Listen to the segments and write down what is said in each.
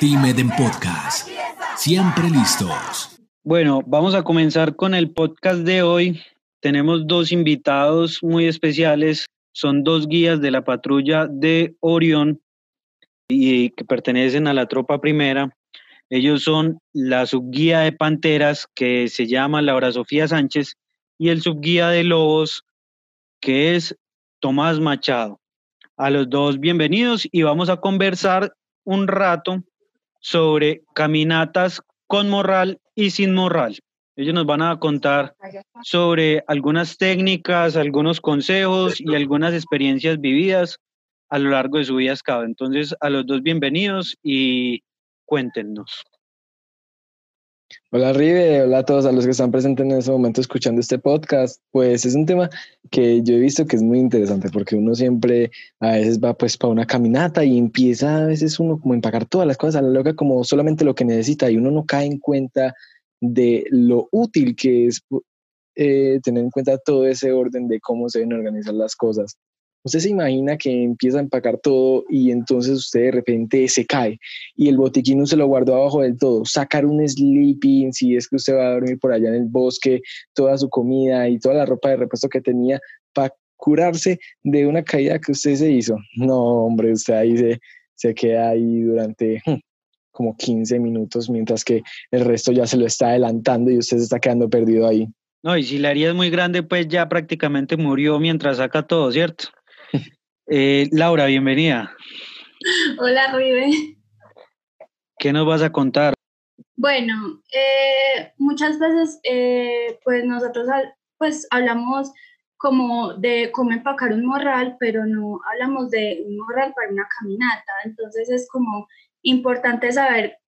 Team Eden Podcast. Siempre listos. Bueno, vamos a comenzar con el podcast de hoy. Tenemos dos invitados muy especiales. Son dos guías de la patrulla de Orión y que pertenecen a la tropa primera. Ellos son la subguía de Panteras, que se llama Laura Sofía Sánchez, y el subguía de Lobos, que es Tomás Machado. A los dos bienvenidos y vamos a conversar un rato sobre caminatas con morral y sin morral. Ellos nos van a contar sobre algunas técnicas, algunos consejos y algunas experiencias vividas a lo largo de su vida. Entonces, a los dos bienvenidos y cuéntenos. Hola Rive, hola a todos a los que están presentes en este momento escuchando este podcast. Pues es un tema que yo he visto que es muy interesante porque uno siempre a veces va pues para una caminata y empieza a veces uno como a empacar todas las cosas a la loca como solamente lo que necesita y uno no cae en cuenta de lo útil que es eh, tener en cuenta todo ese orden de cómo se deben organizar las cosas. Usted se imagina que empieza a empacar todo y entonces usted de repente se cae y el botiquín se lo guardó abajo del todo. Sacar un sleeping, si es que usted va a dormir por allá en el bosque, toda su comida y toda la ropa de repuesto que tenía para curarse de una caída que usted se hizo. No, hombre, usted ahí se, se queda ahí durante hmm, como 15 minutos mientras que el resto ya se lo está adelantando y usted se está quedando perdido ahí. No, y si la herida es muy grande, pues ya prácticamente murió mientras saca todo, ¿cierto? Eh, Laura, bienvenida. Hola, Rive. ¿Qué nos vas a contar? Bueno, eh, muchas veces eh, pues nosotros pues hablamos como de cómo empacar un morral, pero no hablamos de un morral para una caminata. Entonces es como importante saber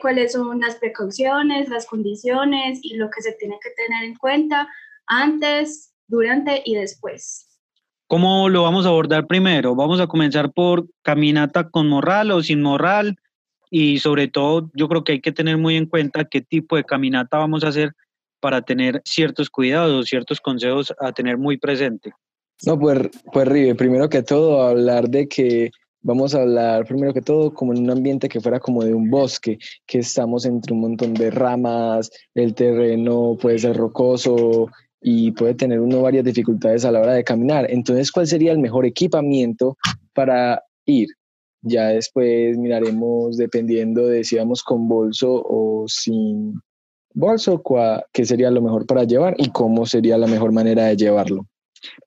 cuáles son las precauciones, las condiciones y lo que se tiene que tener en cuenta antes, durante y después. ¿Cómo lo vamos a abordar primero? Vamos a comenzar por caminata con morral o sin morral y sobre todo yo creo que hay que tener muy en cuenta qué tipo de caminata vamos a hacer para tener ciertos cuidados, ciertos consejos a tener muy presente. No, pues, pues Rive, primero que todo hablar de que vamos a hablar primero que todo como en un ambiente que fuera como de un bosque, que estamos entre un montón de ramas, el terreno puede ser rocoso, y puede tener uno varias dificultades a la hora de caminar. Entonces, ¿cuál sería el mejor equipamiento para ir? Ya después miraremos, dependiendo de si vamos con bolso o sin bolso, qué sería lo mejor para llevar y cómo sería la mejor manera de llevarlo.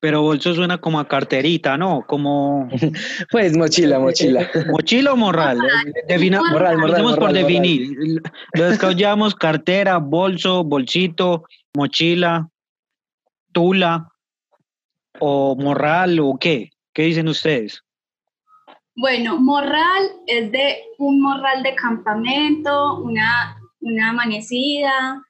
Pero bolso suena como a carterita, ¿no? Como... pues mochila, mochila. ¿Mochila o morral? Defina... morral, morral, morral, por definir. Lo llamamos cartera, bolso, bolsito, mochila tula o morral o qué? ¿Qué dicen ustedes? Bueno, morral es de un morral de campamento, una, una amanecida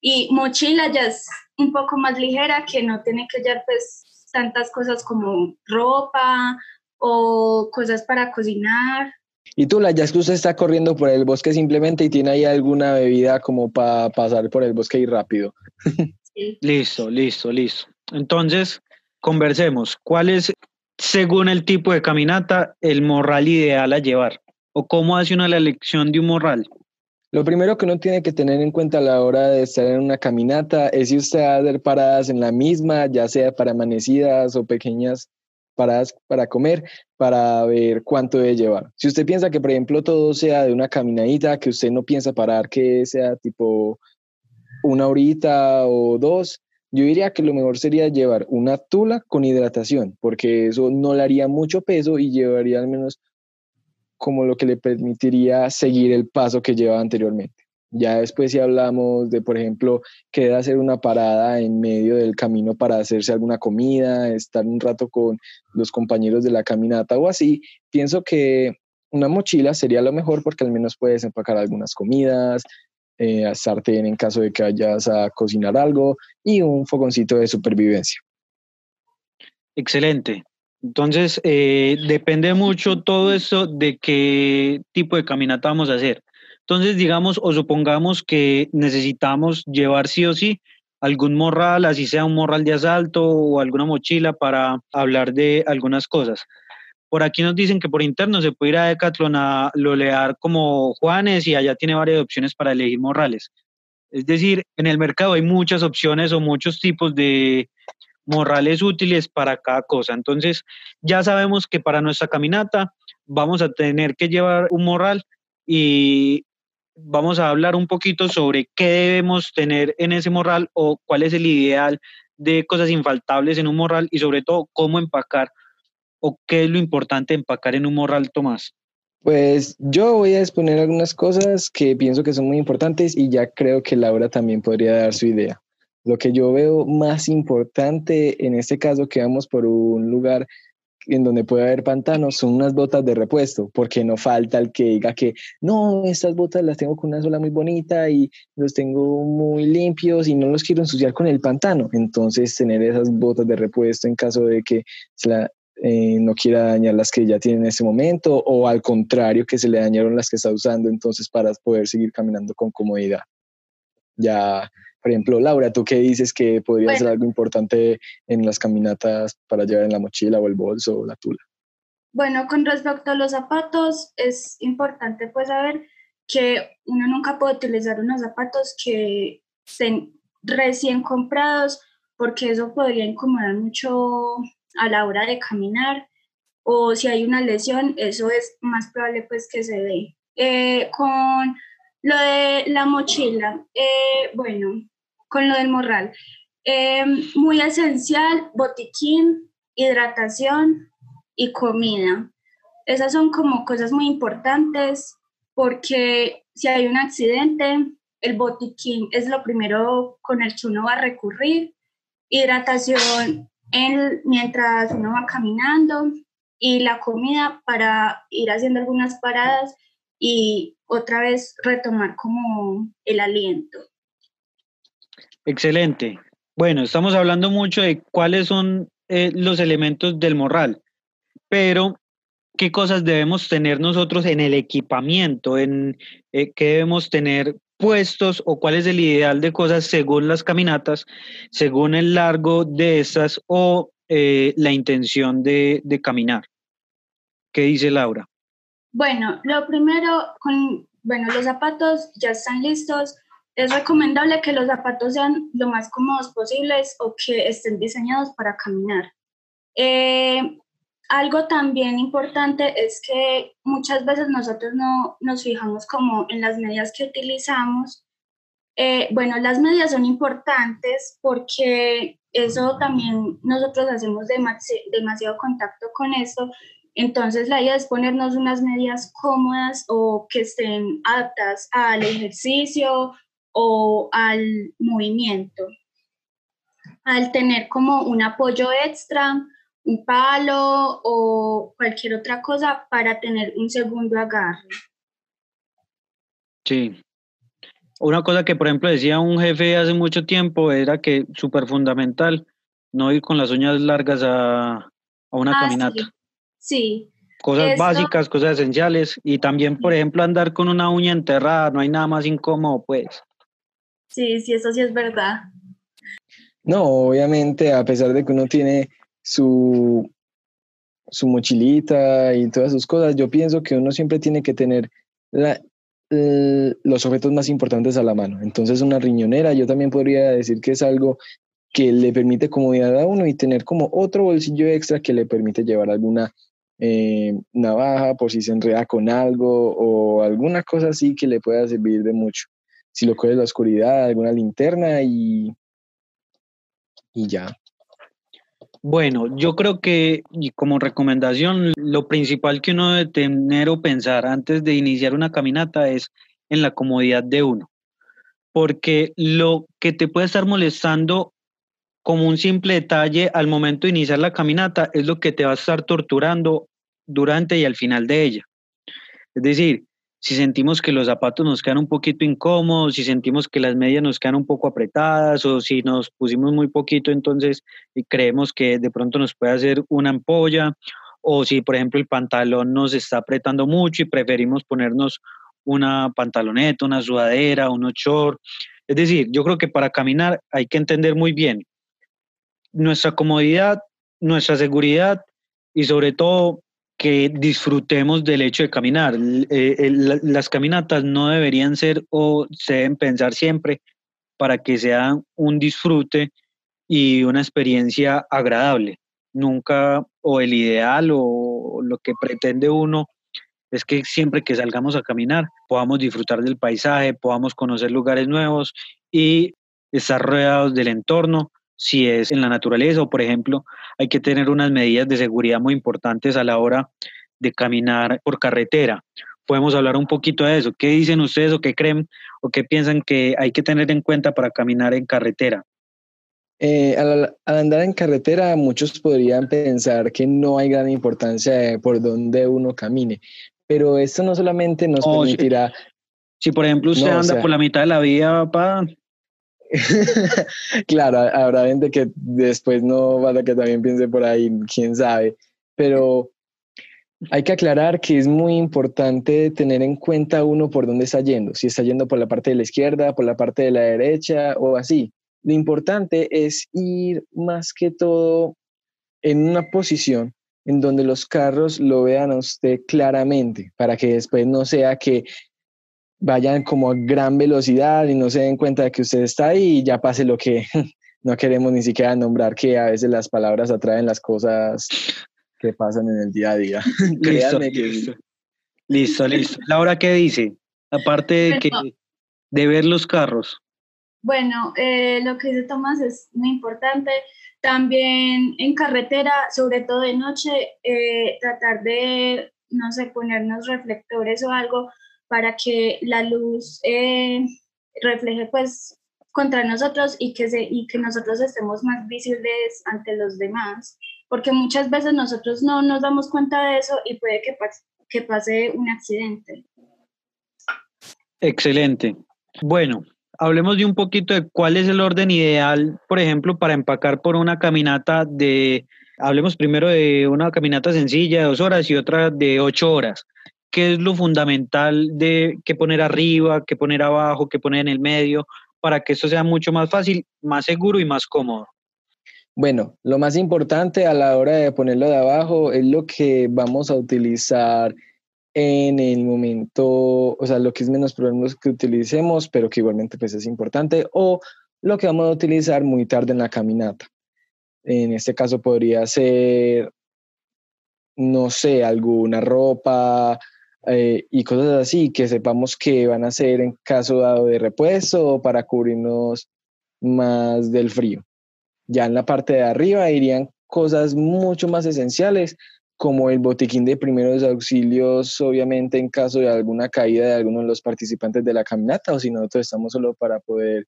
y mochila ya es un poco más ligera que no tiene que llevar pues tantas cosas como ropa o cosas para cocinar. Y tú, la ya es que usted está corriendo por el bosque simplemente y tiene ahí alguna bebida como para pasar por el bosque y rápido. Listo, listo, listo. Entonces, conversemos. ¿Cuál es, según el tipo de caminata, el morral ideal a llevar? ¿O cómo hace una la elección de un morral? Lo primero que uno tiene que tener en cuenta a la hora de estar en una caminata es si usted va a hacer paradas en la misma, ya sea para amanecidas o pequeñas paradas para comer, para ver cuánto debe llevar. Si usted piensa que, por ejemplo, todo sea de una caminadita, que usted no piensa parar, que sea tipo una horita o dos, yo diría que lo mejor sería llevar una tula con hidratación, porque eso no le haría mucho peso y llevaría al menos como lo que le permitiría seguir el paso que llevaba anteriormente. Ya después si hablamos de, por ejemplo, queda hacer una parada en medio del camino para hacerse alguna comida, estar un rato con los compañeros de la caminata o así, pienso que una mochila sería lo mejor porque al menos puedes empacar algunas comidas, eh, sartén en caso de que vayas a cocinar algo y un fogoncito de supervivencia. Excelente. Entonces, eh, depende mucho todo eso de qué tipo de caminata vamos a hacer. Entonces, digamos o supongamos que necesitamos llevar sí o sí algún morral, así sea un morral de asalto o alguna mochila para hablar de algunas cosas. Por aquí nos dicen que por interno se puede ir a Decathlon a lolear como Juanes y allá tiene varias opciones para elegir morrales. Es decir, en el mercado hay muchas opciones o muchos tipos de morrales útiles para cada cosa. Entonces, ya sabemos que para nuestra caminata vamos a tener que llevar un morral y vamos a hablar un poquito sobre qué debemos tener en ese morral o cuál es el ideal de cosas infaltables en un morral y sobre todo cómo empacar o qué es lo importante empacar en un morral, Tomás. Pues yo voy a exponer algunas cosas que pienso que son muy importantes y ya creo que Laura también podría dar su idea. Lo que yo veo más importante en este caso que vamos por un lugar en donde puede haber pantanos son unas botas de repuesto, porque no falta el que diga que no, estas botas las tengo con una sola muy bonita y los tengo muy limpios y no los quiero ensuciar con el pantano. Entonces, tener esas botas de repuesto en caso de que eh, no quiera dañar las que ya tiene en ese momento o al contrario, que se le dañaron las que está usando, entonces para poder seguir caminando con comodidad. Ya por ejemplo, Laura, ¿tú qué dices que podría ser algo importante en las caminatas para llevar en la mochila o el bolso o la tula? Bueno, con respecto a los zapatos, es importante pues saber que uno nunca puede utilizar unos zapatos que estén recién comprados porque eso podría incomodar mucho a la hora de caminar o si hay una lesión, eso es más probable pues que se dé. Eh, con lo de la mochila, eh, bueno, con lo del morral. Eh, muy esencial, botiquín, hidratación y comida. Esas son como cosas muy importantes porque si hay un accidente, el botiquín es lo primero con el que uno va a recurrir. Hidratación en, mientras uno va caminando y la comida para ir haciendo algunas paradas y otra vez retomar como el aliento. Excelente. Bueno, estamos hablando mucho de cuáles son eh, los elementos del morral, pero ¿qué cosas debemos tener nosotros en el equipamiento? En, eh, ¿Qué debemos tener puestos o cuál es el ideal de cosas según las caminatas, según el largo de estas o eh, la intención de, caminar? ¿Qué dice Laura? Bueno, lo primero, con, bueno, los zapatos ya están listos es recomendable que los zapatos sean lo más cómodos posibles o que estén diseñados para caminar. Eh, algo también importante es que muchas veces nosotros no nos fijamos como en las medidas que utilizamos. Eh, bueno, las medidas son importantes porque eso también nosotros hacemos demasiado contacto con esto. Entonces la idea es ponernos unas medidas cómodas o que estén adaptadas al ejercicio o al movimiento. Al tener como un apoyo extra, un palo o cualquier otra cosa para tener un segundo agarre. Sí. Una cosa que, por ejemplo, decía un jefe hace mucho tiempo era que súper fundamental no ir con las uñas largas a, una ah, caminata. Sí. Cosas básicas, cosas esenciales. Y también, por ejemplo, andar con una uña enterrada, no hay nada más incómodo, pues. Sí, sí, eso sí es verdad. No, obviamente, a pesar de que uno tiene su, su mochilita y todas sus cosas, yo pienso que uno siempre tiene que tener los objetos más importantes a la mano. Entonces, una riñonera, yo también podría decir que es algo que le permite comodidad a uno y tener como otro bolsillo extra que le permite llevar alguna eh, navaja por si se enreda con algo o alguna cosa así que le pueda servir de mucho si lo coges la oscuridad, alguna linterna y, y ya. Bueno, yo creo que y como recomendación, lo principal que uno debe tener o pensar antes de iniciar una caminata es en la comodidad de uno. Porque lo que te puede estar molestando como un simple detalle al momento de iniciar la caminata es lo que te va a estar torturando durante y al final de ella. Es decir, si sentimos que los zapatos nos quedan un poquito incómodos, si sentimos que las medias nos quedan un poco apretadas o si nos pusimos muy poquito, entonces creemos que de pronto nos puede hacer una ampolla o si por ejemplo el pantalón nos está apretando mucho y preferimos ponernos una pantaloneta, una sudadera, unos shorts. Es decir, yo creo que para caminar hay que entender muy bien nuestra comodidad, nuestra seguridad y sobre todo que disfrutemos del hecho de caminar. Eh, las caminatas no deberían ser o se deben pensar siempre para que sean un disfrute y una experiencia agradable. Nunca, o el ideal o lo que pretende uno es que siempre que salgamos a caminar podamos disfrutar del paisaje, podamos conocer lugares nuevos y estar rodeados del entorno. Si es en la naturaleza o, por ejemplo, hay que tener unas medidas de seguridad muy importantes a la hora de caminar por carretera. Podemos hablar un poquito de eso. ¿Qué dicen ustedes o qué creen o qué piensan que hay que tener en cuenta para caminar en carretera? Eh, al, andar en carretera, muchos podrían pensar que no hay gran importancia por dónde uno camine, pero esto no solamente nos permitirá... Si, por ejemplo usted anda por la mitad de la vía, papá... claro, habrá gente que después no a que también piense por ahí, quién sabe, pero hay que aclarar que es muy importante tener en cuenta uno por dónde está yendo, si está yendo por la parte de la izquierda, por la parte de la derecha o así. Lo importante es ir más que todo en una posición en donde los carros lo vean a usted claramente, para que después no sea que vayan como a gran velocidad y no se den cuenta de que usted está ahí y ya pase lo que no queremos ni siquiera nombrar, que a veces las palabras atraen las cosas que pasan en el día a día. listo, listo. listo, listo. Laura, ¿qué dice? Aparte de, que, de ver los carros. Bueno, eh, lo que dice Tomás es muy importante. También en carretera, sobre todo de noche, eh, tratar de, no sé, ponernos reflectores o algo para que la luz eh, refleje pues contra nosotros y que, se, y que nosotros estemos más visibles ante los demás, porque muchas veces nosotros no nos damos cuenta de eso y puede que, que pase un accidente. Excelente. Bueno, hablemos de un poquito de cuál es el orden ideal, por ejemplo, para empacar por una caminata de, hablemos primero de una caminata sencilla de dos horas y otra de ocho horas. ¿Qué es lo fundamental de qué poner arriba, qué poner abajo, qué poner en el medio, para que esto sea mucho más fácil, más seguro y más cómodo? Bueno, lo más importante a la hora de ponerlo de abajo es lo que vamos a utilizar en el momento, o sea, lo que es menos problemas que utilicemos, pero que igualmente pues es importante, o lo que vamos a utilizar muy tarde en la caminata. En este caso podría ser, no sé, alguna ropa eh, y cosas así que sepamos que van a ser en caso dado de repuesto o para cubrirnos más del frío. Ya en la parte de arriba irían cosas mucho más esenciales como el botiquín de primeros auxilios, obviamente en caso de alguna caída de alguno de los participantes de la caminata o si nosotros estamos solo para poder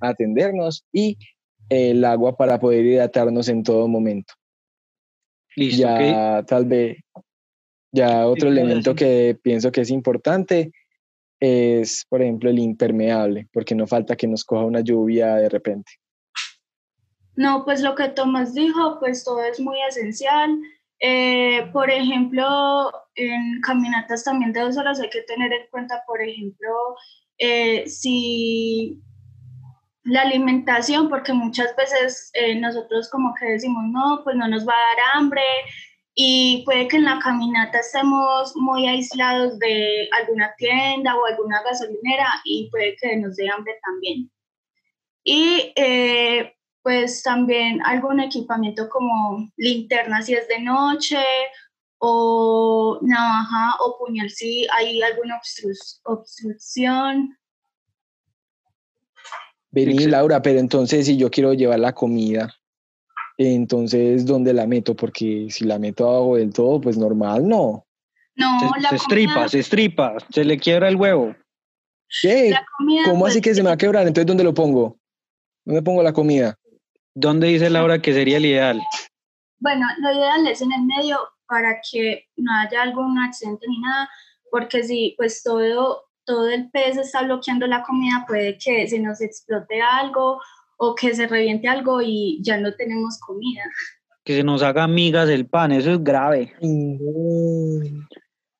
atendernos y el agua para poder hidratarnos en todo momento. Listo, ya tal vez, ya otro elemento que pienso que es importante es, por ejemplo, el impermeable, porque no falta que nos coja una lluvia de repente. No, pues lo que Tomás dijo, pues todo es muy esencial. Eh, por ejemplo, en caminatas también de dos horas hay que tener en cuenta, por ejemplo, eh, si la alimentación, porque muchas veces eh, nosotros como que decimos, no, pues no nos va a dar hambre y puede que en la caminata estemos muy aislados de alguna tienda o alguna gasolinera y puede que nos dé hambre también. Y pues también algún equipamiento como linterna si es de noche o navaja o puñal si hay alguna obstrucción. Vení, Laura, pero entonces si yo quiero llevar la comida, entonces ¿dónde la meto? Porque si la meto abajo del todo, pues normal, no. No, se, la se estripa, se estripa, se le quiebra el huevo. ¿Qué? ¿Cómo así pues, que se me va a quebrar? Entonces, ¿dónde lo pongo? ¿Dónde pongo la comida? ¿Dónde dice Laura que sería el ideal? Bueno, lo ideal es en el medio para que no haya algún accidente ni nada, porque si pues todo, todo el peso está bloqueando la comida, puede que se nos explote algo o que se reviente algo y ya no tenemos comida. Que se nos haga migas el pan, eso es grave.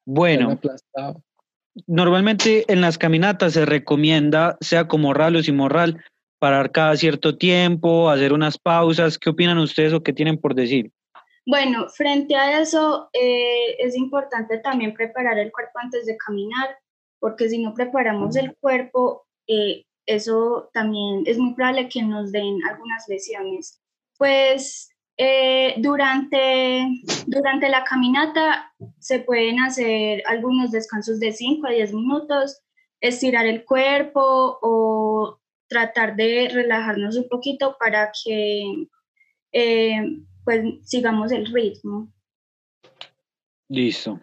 Bueno, normalmente en las caminatas se recomienda, sea como ralos y morral, parar cada cierto tiempo, hacer unas pausas. ¿Qué opinan ustedes o qué tienen por decir? Bueno, frente a eso, eh, es importante también preparar el cuerpo antes de caminar, porque si no preparamos el cuerpo, eh, eso también es muy probable que nos den algunas lesiones. Pues eh, durante, durante la caminata se pueden hacer algunos descansos de 5 a 10 minutos, estirar el cuerpo o tratar de relajarnos un poquito para que pues sigamos el ritmo. Listo.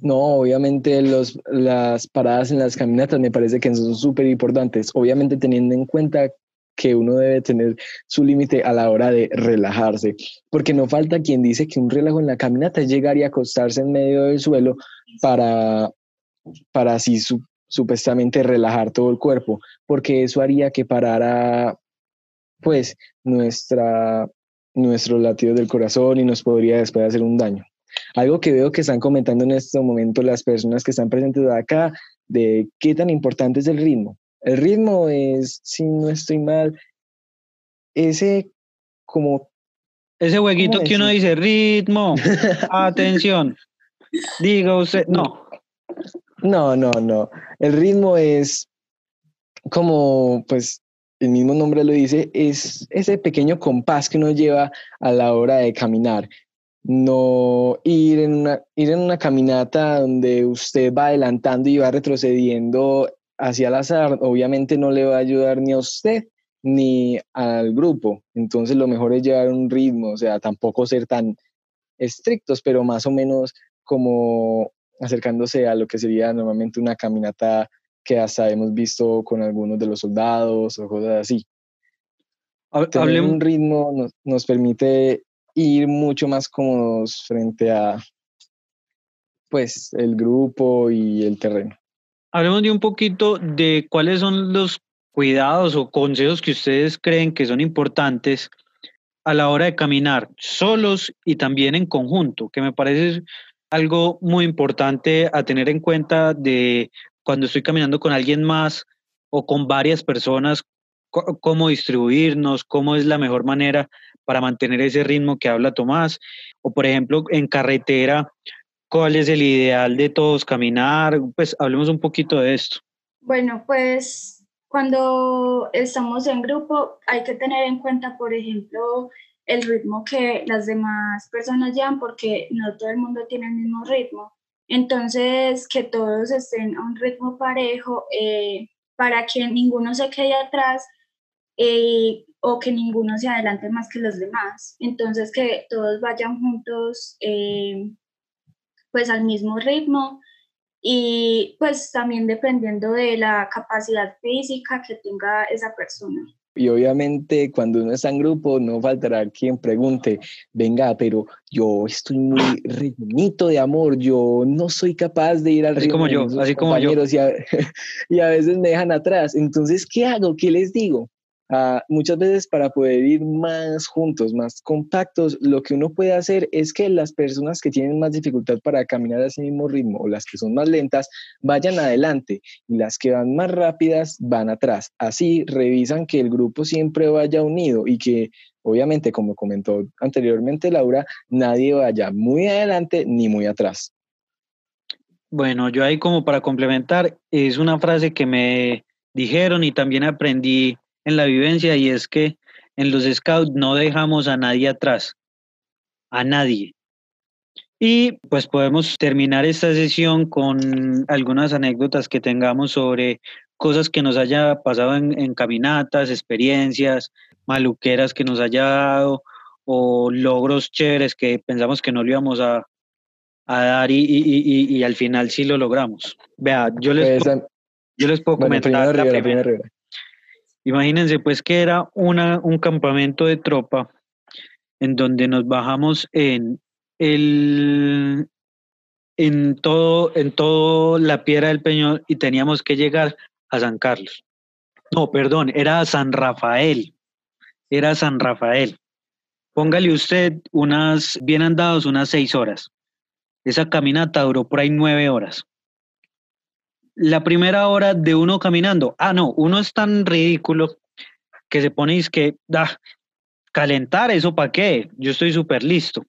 No, obviamente los, las paradas en las caminatas me parece que son súper importantes, obviamente teniendo en cuenta que uno debe tener su límite a la hora de relajarse, porque no falta quien dice que un relajo en la caminata es llegar y acostarse en medio del suelo para, para así supuestamente relajar todo el cuerpo, porque eso haría que parara pues nuestra nuestros latidos del corazón y nos podría después hacer un daño. Algo que veo que están comentando en este momento las personas que están presentes acá, de qué tan importante es el ritmo. El ritmo es, si no estoy mal, ese como... Ese jueguito que uno dice, ritmo, atención. Diga usted, no. No, no, no. El ritmo es como, pues, el mismo nombre lo dice, es ese pequeño compás que uno lleva a la hora de caminar. No ir en una, ir en una caminata donde usted va adelantando y va retrocediendo hacia el azar, obviamente no le va a ayudar ni a usted ni al grupo. Entonces lo mejor es llevar un ritmo, o sea, tampoco ser tan estrictos, pero más o menos como acercándose a lo que sería normalmente una caminata que hasta hemos visto con algunos de los soldados o cosas así. Tener un ritmo nos, nos, permite ir mucho más cómodos frente a pues el grupo y el terreno. Hablemos de un poquito de cuáles son los cuidados o consejos que ustedes creen que son importantes a la hora de caminar solos y también en conjunto, que me parece algo muy importante a tener en cuenta de cuando estoy caminando con alguien más o con varias personas, cómo distribuirnos, cómo es la mejor manera para mantener ese ritmo que habla Tomás, o por ejemplo en carretera, cuál es el ideal de todos caminar, pues hablemos un poquito de esto. Bueno, pues cuando estamos en grupo hay que tener en cuenta, por ejemplo, el ritmo que las demás personas llevan, porque no todo el mundo tiene el mismo ritmo. Entonces, que todos estén a un ritmo parejo eh, para que ninguno se quede atrás eh, o que ninguno se adelante más que los demás. Entonces, que todos vayan juntos eh, pues al mismo ritmo y pues también dependiendo de la capacidad física que tenga esa persona. Y obviamente cuando uno está en grupo no faltará quien pregunte, venga, pero yo estoy muy rellenito de amor, yo no soy capaz de ir al así como yo, así como yo. y a veces me dejan atrás. Entonces, ¿qué hago? ¿Qué les digo? Ah, muchas veces para poder ir más juntos, más compactos, lo que uno puede hacer es que las personas que tienen más dificultad para caminar a ese mismo ritmo o las que son más lentas vayan adelante y las que van más rápidas van atrás. Así revisan que el grupo siempre vaya unido y que obviamente, como comentó anteriormente Laura, nadie vaya muy adelante ni muy atrás. Bueno, yo ahí como para complementar, es una frase que me dijeron y también aprendí en la vivencia y es que en los scouts no dejamos a nadie atrás, a nadie. Y pues podemos terminar esta sesión con algunas anécdotas que tengamos sobre cosas que nos haya pasado en, caminatas, experiencias, maluqueras que nos haya dado o logros chéveres que pensamos que no lo íbamos a, dar y, al final sí lo logramos. Vea, yo les, pues, yo les puedo comentar la primera. Imagínense pues que era un campamento de tropa en donde nos bajamos en el en todo en todo la piedra del Peñón y teníamos que llegar a San Carlos. No, perdón, era San Rafael. Era San Rafael. Póngale usted unas bien andados unas seis horas. Esa caminata duró por ahí nueve horas la primera hora de uno caminando, ah, no, uno es tan ridículo que se pone que, da, calentar, ¿eso para qué? Yo estoy súper listo.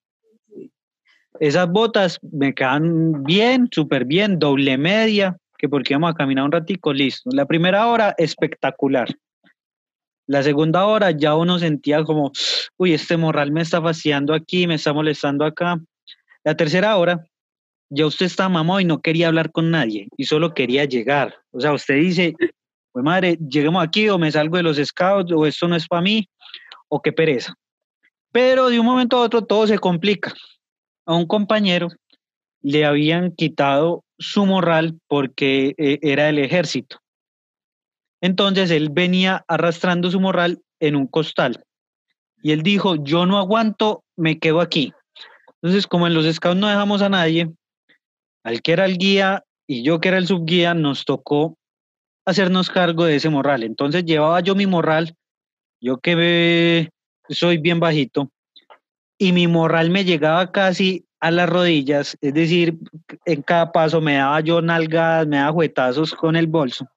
Esas botas me quedan bien, súper bien, doble media, que porque íbamos a caminar un ratico, listo. La primera hora, espectacular. La segunda hora ya uno sentía como, uy, este morral me está fastidiando aquí, me está molestando acá. La tercera hora, ya usted está mamado y no quería hablar con nadie y solo quería llegar. O sea, usted dice, pues madre, lleguemos aquí o me salgo de los scouts o esto no es para mí o qué pereza. Pero de un momento a otro todo se complica. A un compañero le habían quitado su morral porque eh, era del ejército. Entonces él venía arrastrando su morral en un costal. Y él dijo, yo no aguanto, me quedo aquí. Entonces, como en los scouts no dejamos a nadie, al que era el guía y yo que era el subguía, nos tocó hacernos cargo de ese morral. Entonces llevaba yo mi morral, yo que soy bien bajito, y mi morral me llegaba casi a las rodillas, es decir, en cada paso me daba yo nalgadas, me daba juetazos con el bolso.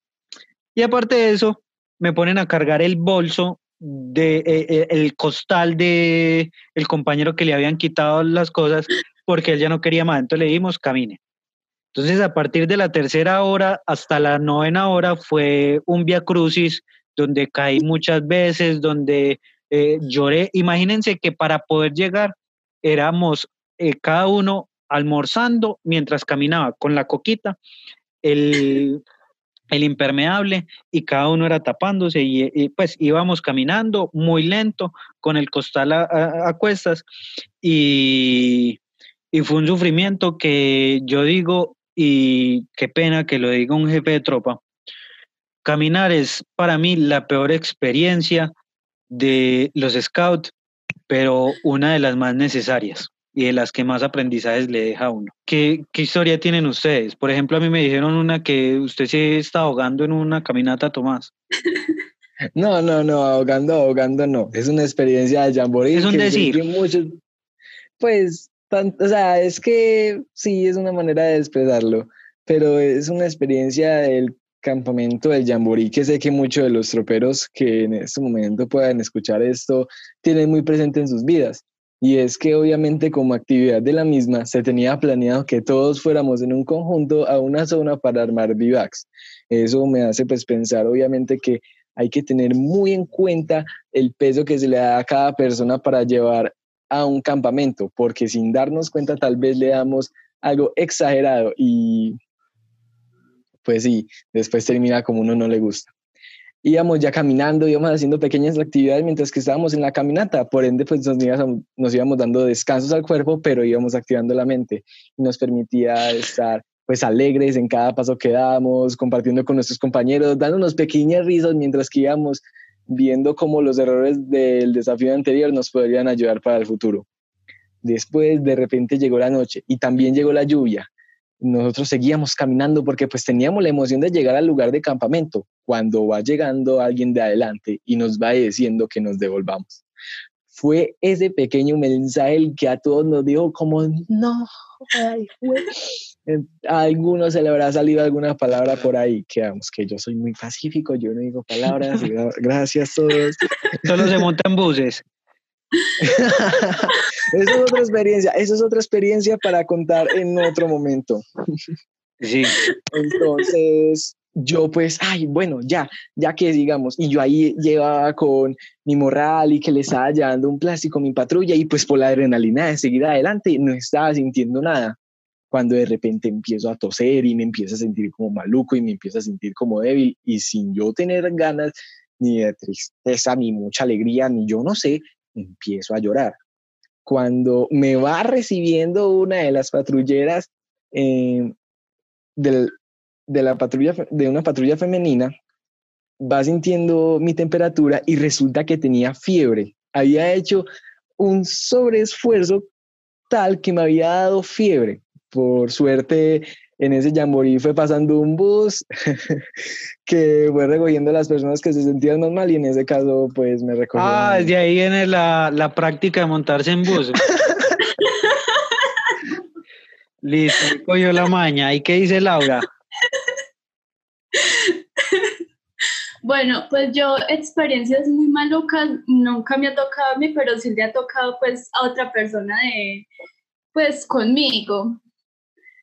Y aparte de eso, me ponen a cargar el bolso de eh, eh, el costal de el compañero que le habían quitado las cosas porque él ya no quería más. Entonces le dimos camine. Entonces, a partir de la tercera hora hasta la novena hora fue un via crucis donde caí muchas veces, donde eh, lloré. Imagínense que para poder llegar éramos cada uno almorzando mientras caminaba con la coquita, el, el impermeable y cada uno era tapándose y, pues íbamos caminando muy lento con el costal a, cuestas y, y, fue un sufrimiento que yo digo y qué pena que lo diga un jefe de tropa. Caminar es para mí la peor experiencia de los scouts, pero una de las más necesarias y de las que más aprendizajes le deja a uno. ¿Qué, ¿Qué, historia tienen ustedes? Por ejemplo, a mí me dijeron una que usted se está ahogando en una caminata, Tomás. No, no, no, ahogando, ahogando no. Es una experiencia de jamboree. Es un decir. pues, o sea, es que sí, es una manera de expresarlo, pero es una experiencia del campamento del jamboree que sé que muchos de los troperos que en este momento puedan escuchar esto tienen muy presente en sus vidas y es que obviamente como actividad de la misma se tenía planeado que todos fuéramos en un conjunto a una zona para armar vivacs. Eso me hace pues pensar obviamente que hay que tener muy en cuenta el peso que se le da a cada persona para llevar a un campamento, porque sin darnos cuenta tal vez le damos algo exagerado y pues sí, después termina como uno no le gusta. Íbamos ya caminando, íbamos haciendo pequeñas actividades mientras que estábamos en la caminata, por ende pues nos, íbamos, nos íbamos dando descansos al cuerpo, pero íbamos activando la mente y nos permitía estar pues alegres en cada paso que dábamos, compartiendo con nuestros compañeros, dándonos pequeñas risas mientras que íbamos viendo cómo los errores del desafío anterior nos podrían ayudar para el futuro. Después de repente llegó la noche y también llegó la lluvia nosotros seguíamos caminando porque pues teníamos la emoción de llegar al lugar de campamento cuando va llegando alguien de adelante y nos va diciendo que nos devolvamos. Fue ese pequeño mensaje el que a todos nos dijo como, no, a algunos se le habrá salido alguna palabra por ahí, que vamos, que yo soy muy pacífico, yo no digo palabras, gracias a todos. Solo se montan buses. Eso es otra experiencia, eso es otra experiencia para contar en otro momento. Sí. Entonces, yo pues, ay, bueno, ya, ya que digamos, y yo ahí llevaba con mi morral y que le estaba llevando un plástico a mi patrulla y pues por la adrenalina de seguir adelante no estaba sintiendo nada. Cuando de repente empiezo a toser y me empiezo a sentir como maluco y me empiezo a sentir como débil y sin yo tener ganas ni de tristeza, ni mucha alegría, ni yo no sé, empiezo a llorar. Cuando me va recibiendo una de las patrulleras eh, de la patrulla, de una patrulla femenina, va sintiendo mi temperatura y resulta que tenía fiebre. Había hecho un sobreesfuerzo tal que me había dado fiebre. Por suerte, en ese jamboree fue pasando un bus que fue recogiendo a las personas que se sentían más mal y en ese caso pues me recogió. Ah, desde ahí viene la, la práctica de montarse en bus. Listo, cogió la maña. ¿Y qué dice Laura? Bueno, pues yo experiencias muy malucas nunca me ha tocado a mí, pero sí le ha tocado pues a otra persona de, pues conmigo.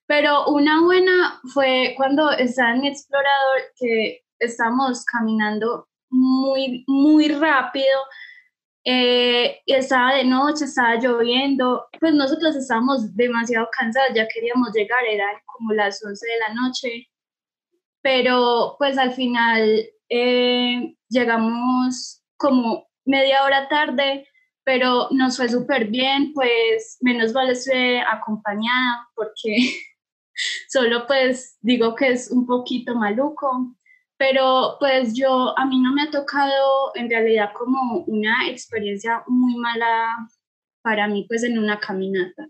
Pero una buena fue cuando estaba en explorador que estamos caminando muy, muy rápido. Eh, estaba de noche, estaba lloviendo, pues nosotros estábamos demasiado cansados, ya queríamos llegar, eran como las 11 de la noche, pero pues al final eh, llegamos como media hora tarde, pero nos fue súper bien, pues menos vale ser acompañada porque solo pues digo que es un poquito maluco, pero pues yo, a mí no me ha tocado en realidad como una experiencia muy mala para mí pues en una caminata.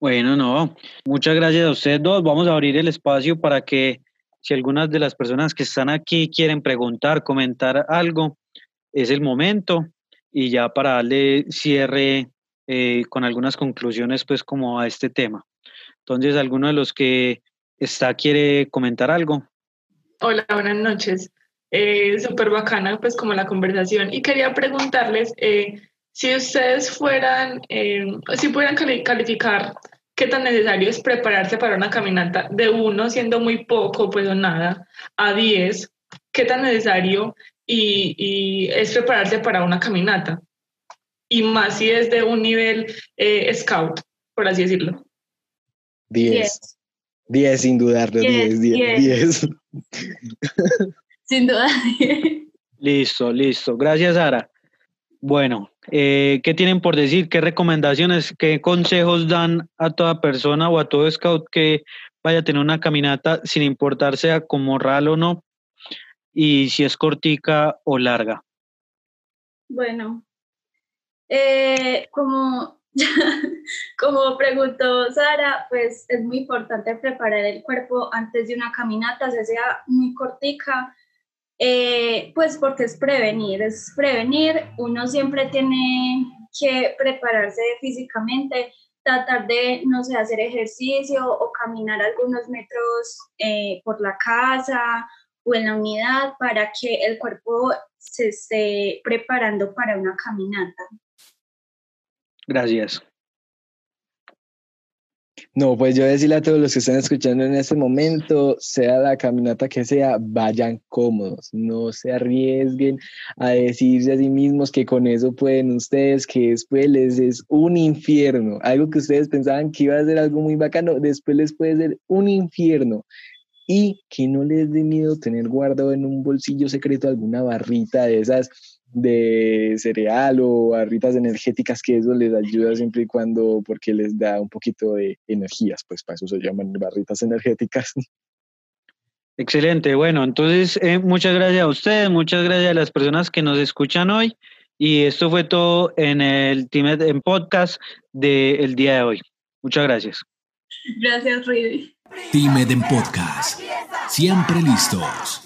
Bueno, no, muchas gracias a ustedes dos. Vamos a abrir el espacio para que si algunas de las personas que están aquí quieren preguntar, comentar algo, es el momento. Y ya para darle cierre eh, con algunas conclusiones pues como a este tema. Entonces, ¿alguno de los que está quiere comentar algo? Hola, buenas noches. Eh, Súper bacana, pues, como la conversación. Y quería preguntarles eh, si ustedes fueran, eh, si pudieran calificar qué tan necesario es prepararse para una caminata de uno, siendo muy poco, pues o nada, a diez, qué tan necesario y, y es prepararse para una caminata. Y más si es de un nivel eh, scout, por así decirlo. Diez. 10 sin dudarlo, 10, 10, 10. Sin duda. Listo, listo. Gracias, Sara. Bueno, eh, ¿qué tienen por decir? ¿Qué recomendaciones, qué consejos dan a toda persona o a todo scout que vaya a tener una caminata sin importar sea con morral o no? Y si es cortica o larga. Bueno, eh, como Como preguntó Sara, pues es muy importante preparar el cuerpo antes de una caminata, sea muy cortica, eh, pues porque es prevenir, es prevenir. Uno siempre tiene que prepararse físicamente, tratar de, no sé, hacer ejercicio o caminar algunos metros eh, por la casa o en la unidad para que el cuerpo se esté preparando para una caminata. Gracias. No, pues yo decirle a todos los que están escuchando en este momento, sea la caminata que sea, vayan cómodos, no se arriesguen a decirse a sí mismos que con eso pueden ustedes, que después les es un infierno, algo que ustedes pensaban que iba a ser algo muy bacano, después les puede ser un infierno. Y que no les dé miedo tener guardado en un bolsillo secreto alguna barrita de esas de cereal o barritas energéticas, que eso les ayuda siempre y cuando, porque les da un poquito de energías, pues para eso se llaman barritas energéticas. Excelente, bueno, entonces eh, muchas gracias a ustedes, muchas gracias a las personas que nos escuchan hoy y esto fue todo en el Team en Podcast del día de hoy. Muchas gracias. Gracias, Rudy. Team en Podcast, siempre listos.